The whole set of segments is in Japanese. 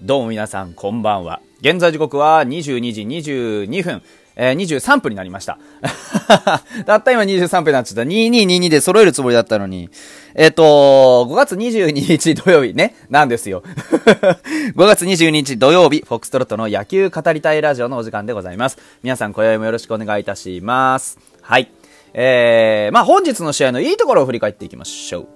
どうも皆さん、こんばんは。現在時刻は22時22分、えー、23分になりました。たった今23分になっちゃった。2222で揃えるつもりだったのに。えっ、と、5月22日土曜日ね、なんですよ。5月22日土曜日、フォックストロットの野球語りたいラジオのお時間でございます。皆さん、今宵もよろしくお願いいたします。はい。えー、まあ本日の試合のいいところを振り返っていきましょう。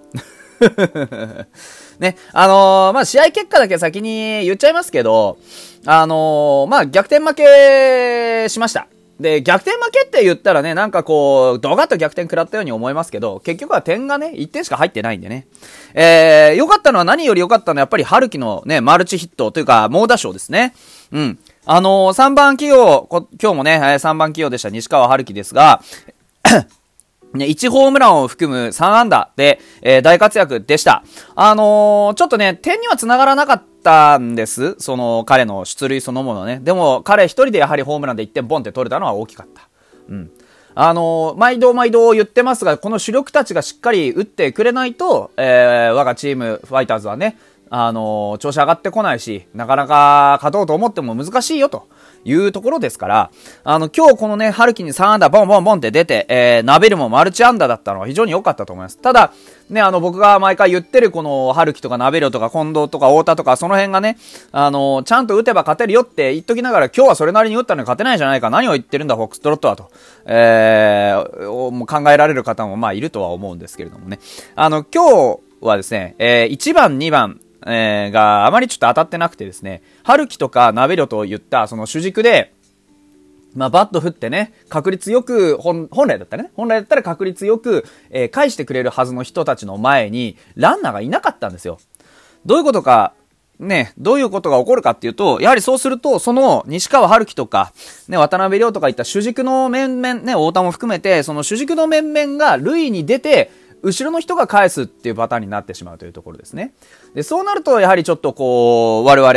ね、あのーまあ、試合結果だけ先に言っちゃいますけど、あのーまあ、逆転負けしました。で、逆転負けって言ったらね、なんかこう、ドガッと逆転食らったように思いますけど、結局は点がね、1点しか入ってないんでね。えー、良かったのは何より良かったのはやっぱり春樹のね、マルチヒットというか、猛打賞ですね。うん。あのー、3番起用、今日もね、3番起用でした西川春樹ですが、ね、1ホームランを含む3安打で、えー大活躍でした。あのーちょっとね、点には繋がらなかったんです。その、彼の出塁そのものね。でも、彼一人でやはりホームランで1点ボンって取れたのは大きかった。うん。あのー毎度毎度言ってますが、この主力たちがしっかり打ってくれないと、えー我がチーム、ファイターズはね、あの調子上がってこないし、なかなか勝とうと思っても難しいよと。いうところですから、あの、今日このね、春樹に3安打ボンボンボンって出て、えー、ナベルもマルチ安打だったのは非常に良かったと思います。ただ、ね、あの、僕が毎回言ってるこの、春樹とかナベルとか近藤とか太田とか、その辺がね、あの、ちゃんと打てば勝てるよって言っときながら、今日はそれなりに打ったのに勝てないじゃないか、何を言ってるんだ、フォックストロットはと、えー、もう考えられる方もまあいるとは思うんですけれどもね。あの、今日はですね、えー、1番、2番、えー、があまりちょっと当たってなくてですね、春樹とかナベリョといったその主軸で、まあ、バット振ってね、確率よく、本、本来だったらね、本来だったら確率よく、えー返してくれるはずの人たちの前に、ランナーがいなかったんですよ。どういうことか、ね、どういうことが起こるかっていうと、やはりそうすると、その西川春樹とか、ね、渡辺亮とかいった主軸の面々、ね、太田も含めて、その主軸の面々が塁に出て、後ろの人が返すっていうパターンになってしまうというところですね。で、そうなると、やはりちょっとこう、我々、フ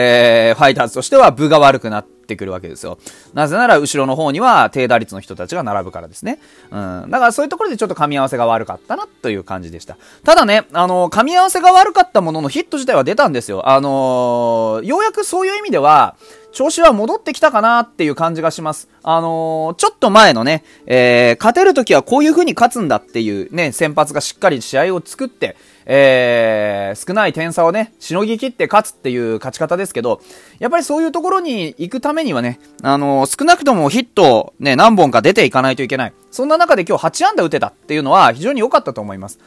ァイターズとしては部が悪くなっててくるわけですよ。なぜなら、後ろの方には低打率の人たちが並ぶからですね。うん。だからそういうところでちょっと噛み合わせが悪かったなという感じでした。ただね、あの、噛み合わせが悪かったもののヒット自体は出たんですよ。あのようやくそういう意味では、調子は戻ってきたかなっていう感じがします。あのーちょっと前のね、えー、勝てるときはこういう風に勝つんだっていうね、先発がしっかり試合を作って、えー、少ない点差をね、しのぎ切って勝つっていう勝ち方ですけど、やっぱりそういうところに行くためにはね、あのー少なくともヒットね、何本か出ていかないといけない。そんな中で今日8安打打てたっていうのは非常に良かったと思います。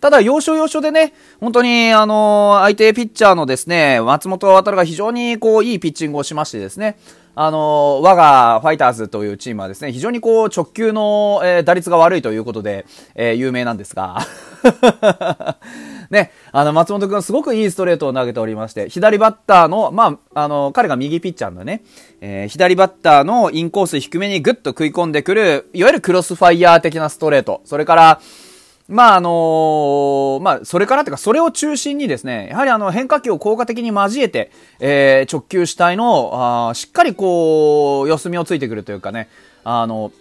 ただ、要所要所でね、本当に、あのー相手ピッチャーのですね、松本渡が非常にこう、いいピッチングをしましてですね、あのー我がファイターズというチームはですね、非常にこう、直球の、えー打率が悪いということで、えー有名なんですが、ね、あの、松本くんすごくいいストレートを投げておりまして、左バッターの、まあ、あの、彼が右ピッチャーのね、えー左バッターのインコース低めにグッと食い込んでくる、いわゆるクロスファイヤー的なストレート、それから、まああのまあそれからというかそれを中心にですね、やはりあの変化球を効果的に交えて、えー直球主体のあしっかりこう、四隅をついてくるというかね、あの、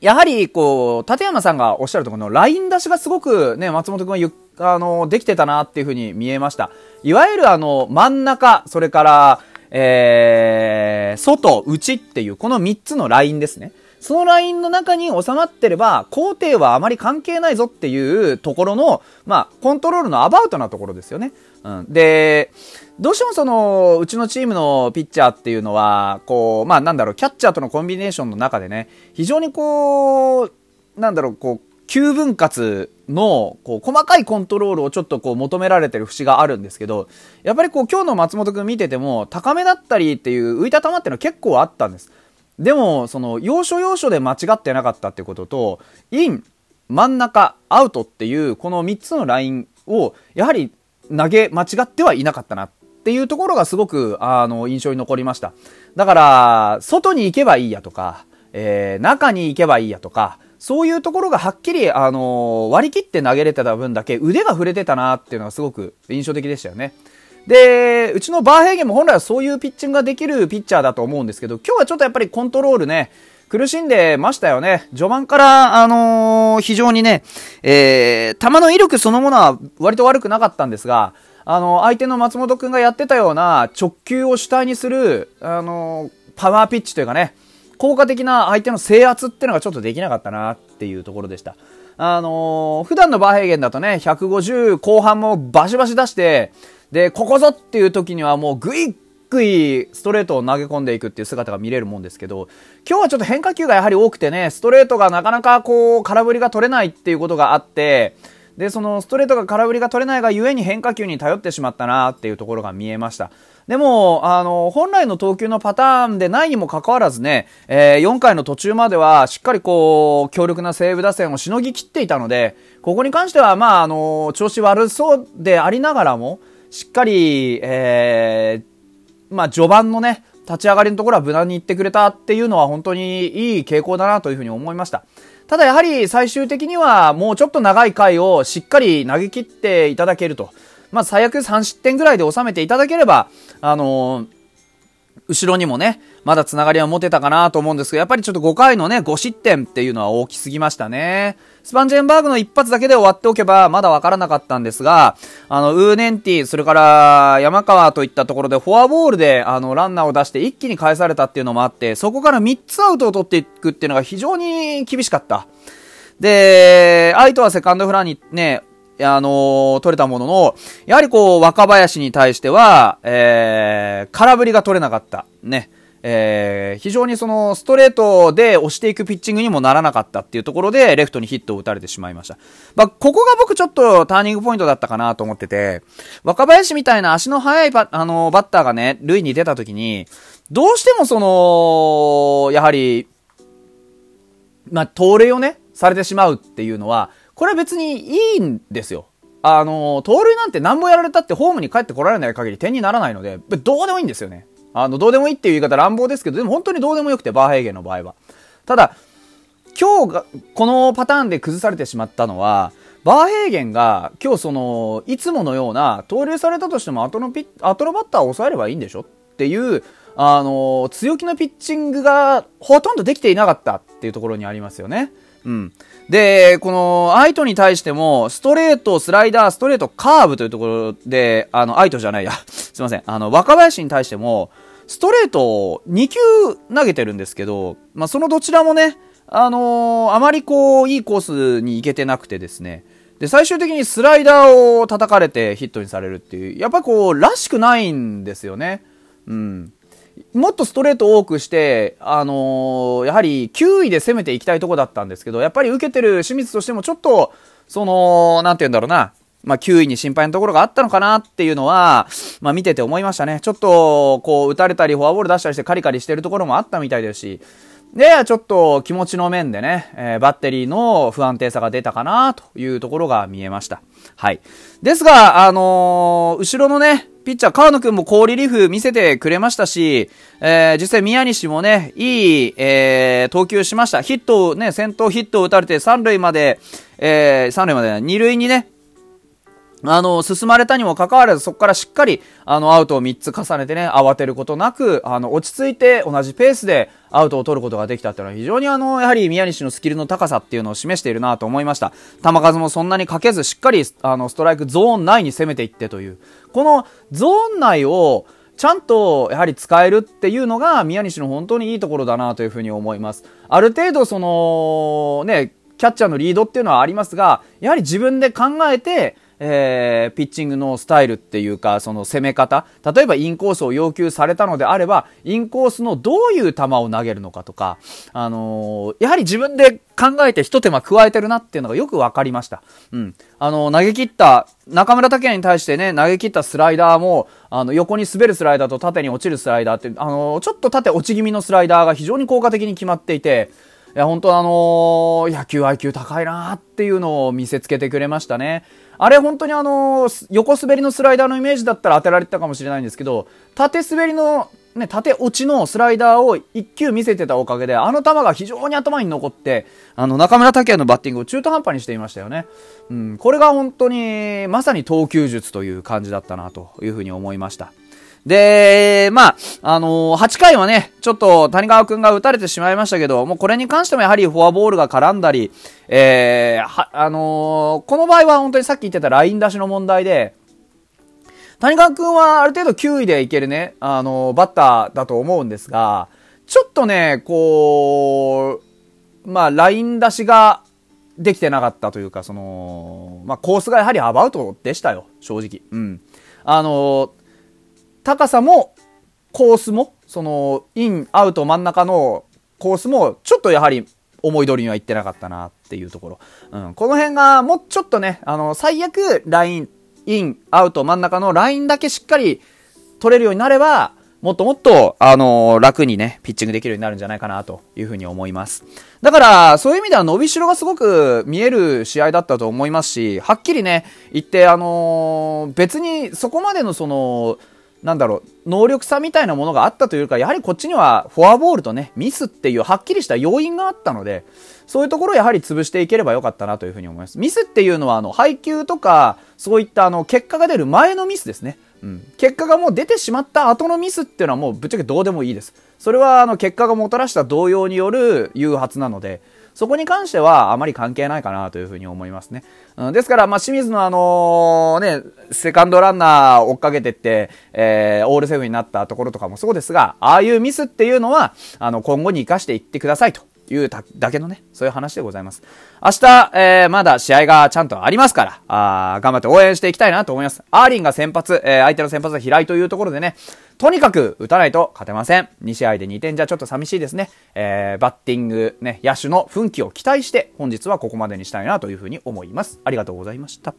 やはり、こう、立山さんがおっしゃるところのライン出しがすごくね、松本くんはゆあの、できてたなっていうふうに見えました。いわゆるあの、真ん中、それから、えー、外、内っていう、この3つのラインですね。そのラインの中に収まってれば、工程はあまり関係ないぞっていうところの、まあ、コントロールのアバウトなところですよね。うん。で、どうしてもその、うちのチームのピッチャーっていうのは、こう、まあなんだろう、キャッチャーとのコンビネーションの中でね、非常にこう、なんだろう、こう、急分割の、こう、細かいコントロールをちょっとこう、求められてる節があるんですけど、やっぱりこう、今日の松本くん見てても、高めだったりっていう浮いた球っていうのは結構あったんです。でも、その、要所要所で間違ってなかったってことと、イン、真ん中、アウトっていう、この3つのラインを、やはり投げ間違ってはいなかったなっていうところがすごく、あの、印象に残りました。だから、外に行けばいいやとか、えー、中に行けばいいやとか、そういうところがはっきり、あの割り切って投げれてた分だけ腕が触れてたなっていうのがすごく印象的でしたよね。で、うちのバーヘーゲンも本来はそういうピッチングができるピッチャーだと思うんですけど、今日はちょっとやっぱりコントロールね、苦しんでましたよね。序盤から、あのー非常にね、えー、球の威力そのものは割と悪くなかったんですが、ああの、相手の松本くんがやってたような直球を主体にする、あの、パワーピッチというかね、効果的な相手の制圧っていうのがちょっとできなかったなっていうところでした。あのー、普段のバーヘーゲンだとね、150後半もバシバシ出して、で、ここぞっていう時にはもうグイッグイストレートを投げ込んでいくっていう姿が見れるもんですけど、今日はちょっと変化球がやはり多くてね、ストレートがなかなかこう、空振りが取れないっていうことがあって、で、そのストレートが空振りが取れないがゆえに変化球に頼ってしまったなっていうところが見えました。でも、あの、本来の投球のパターンでないにもかかわらずね、えー、4回の途中まではしっかりこう、強力な西武打線をしのぎきっていたので、ここに関しては、まあ、あの、調子悪そうでありながらも、しっかり、えー、まあ、序盤のね、立ち上がりのところは無難に行ってくれたっていうのは本当にいい傾向だなというふうに思いました。ただやはり最終的にはもうちょっと長い回をしっかり投げ切っていただけると。まあ最悪3失点ぐらいで収めていただければ、あのー、後ろにもね、まだつながりは持てたかなと思うんですけど、やっぱりちょっと5回のね、5失点っていうのは大きすぎましたね。スパンジェンバーグの一発だけで終わっておけば、まだわからなかったんですが、あの、ウーネンティ、それから山川といったところでフォアボールで、あの、ランナーを出して一気に返されたっていうのもあって、そこから3つアウトを取っていくっていうのが非常に厳しかった。で、相手はセカンドフランにね、あの、取れたものの、やはりこう、若林に対しては、えー、空振りが取れなかった。ね。えー、非常にそのストレートで押していくピッチングにもならなかったっていうところで、レフトにヒットを打たれてしまいました。まあ、ここが僕ちょっとターニングポイントだったかなと思ってて、若林みたいな足の速いバあのバッターがね、塁に出た時に、どうしてもその、やはり、まあ、盗塁をね、されてしまうっていうのは、これは別にいいんですよ。あの、盗塁なんて何ぼやられたってホームに帰ってこられない限り点にならないので、どうでもいいんですよね。あの、どうでもいいっていう言い方乱暴ですけど、でも本当にどうでもよくて、バーヘーゲンの場合は。ただ、今日が、このパターンで崩されてしまったのは、バーヘーゲンが今日その、いつものような、盗塁されたとしても後のピ後のバッターを抑えればいいんでしょっていう、あの、強気のピッチングがほとんどできていなかったっていうところにありますよね。うん。で、この、アイトに対しても、ストレート、スライダー、ストレート、カーブというところで、あの、アイトじゃないや、すいません。あの、若林に対しても、ストレートを2球投げてるんですけど、まあ、そのどちらもね、あのー、あまりこう、いいコースに行けてなくてですね。で、最終的にスライダーを叩かれてヒットにされるっていう、やっぱこう、らしくないんですよね。うん。もっとストレート多くして、あのー、やはり9位で攻めていきたいとこだったんですけど、やっぱり受けてる清水としてもちょっと、その、なんて言うんだろうな、まあ、9位に心配なところがあったのかなっていうのは、まあ、見てて思いましたね。ちょっと、こう、打たれたり、フォアボール出したりしてカリカリしてるところもあったみたいですし、で、ちょっと気持ちの面でね、えー、バッテリーの不安定さが出たかなというところが見えました。はい。ですが、あのー、後ろのね、ピッチャー、川野くんも好リリーフ見せてくれましたし、えー、実際宮西もね、いい、えー、投球しました。ヒットをね、先頭ヒットを打たれて三塁まで、えー、三塁まで、二塁にね、あの、進まれたにもかかわらず、そこからしっかり、あの、アウトを3つ重ねてね、慌てることなく、あの、落ち着いて同じペースでアウトを取ることができたっていうのは非常にあの、やはり宮西のスキルの高さっていうのを示しているなと思いました。球数もそんなにかけず、しっかり、あの、ストライクゾーン内に攻めていってという。このゾーン内を、ちゃんとやはり使えるっていうのが宮西の本当にいいところだなというふうに思います。ある程度その、ね、キャッチャーのリードっていうのはありますが、やはり自分で考えて、えー、ピッチングのスタイルっていうか、その攻め方。例えばインコースを要求されたのであれば、インコースのどういう球を投げるのかとか、あのー、やはり自分で考えて一手間加えてるなっていうのがよくわかりました。うん。あのー、投げ切った、中村拓也に対してね、投げ切ったスライダーも、あの、横に滑るスライダーと縦に落ちるスライダーって、あの、ちょっと縦落ち気味のスライダーが非常に効果的に決まっていて、いや、本当あの、野球 IQ 高いなっていうのを見せつけてくれましたね。あれ本当にあの、横滑りのスライダーのイメージだったら当てられてたかもしれないんですけど、縦滑りの、ね、縦落ちのスライダーを1球見せてたおかげで、あの球が非常に頭に残って、あの、中村拓也のバッティングを中途半端にしていましたよね。うん、これが本当に、まさに投球術という感じだったなというふうに思いました。で、まあ、あのー、8回はね、ちょっと谷川くんが打たれてしまいましたけど、もうこれに関してもやはりフォアボールが絡んだり、えー、は、あのー、この場合は本当にさっき言ってたライン出しの問題で、谷川くんはある程度9位でいけるね、あの、バッターだと思うんですが、ちょっとね、こう、まあ、ライン出しができてなかったというか、その、まあ、コースがやはりアバウトでしたよ、正直。うん。あの、高さも、コースも、その、イン、アウト、真ん中のコースも、ちょっとやはり思い通りにはいってなかったなっていうところ。うん。この辺がもうちょっとね、あの、最悪、ライン、イン、アウト、真ん中のラインだけしっかり取れるようになれば、もっともっと、あのー、楽にね、ピッチングできるようになるんじゃないかなというふうに思います。だから、そういう意味では伸びしろがすごく見える試合だったと思いますし、はっきりね、言って、あのー、別にそこまでのその、なんだろう、能力差みたいなものがあったというか、やはりこっちにはフォアボールとね、ミスっていうはっきりした要因があったので、そういうところをやはり潰していければよかったなというふうに思います。ミスっていうのは、あの、配球とか、そういったあの、結果が出る前のミスですね。うん。結果がもう出てしまった後のミスっていうのはもうぶっちゃけどうでもいいです。それはあの、結果がもたらした動揺による誘発なので、そこに関してはあまり関係ないかなというふうに思いますね。うん、ですから、まあ、清水のあのね、セカンドランナー追っかけてって、えー、オールセブンになったところとかもそうですが、ああいうミスっていうのは、あの、今後に活かしていってくださいと。いうだけのね、そういう話でございます。明日、えー、まだ試合がちゃんとありますから、あ頑張って応援していきたいなと思います。アーリンが先発、えー、相手の先発は平井というところでね、とにかく打たないと勝てません。2試合で2点じゃちょっと寂しいですね。えー、バッティング、ね、野手の奮起を期待して、本日はここまでにしたいなというふうに思います。ありがとうございました。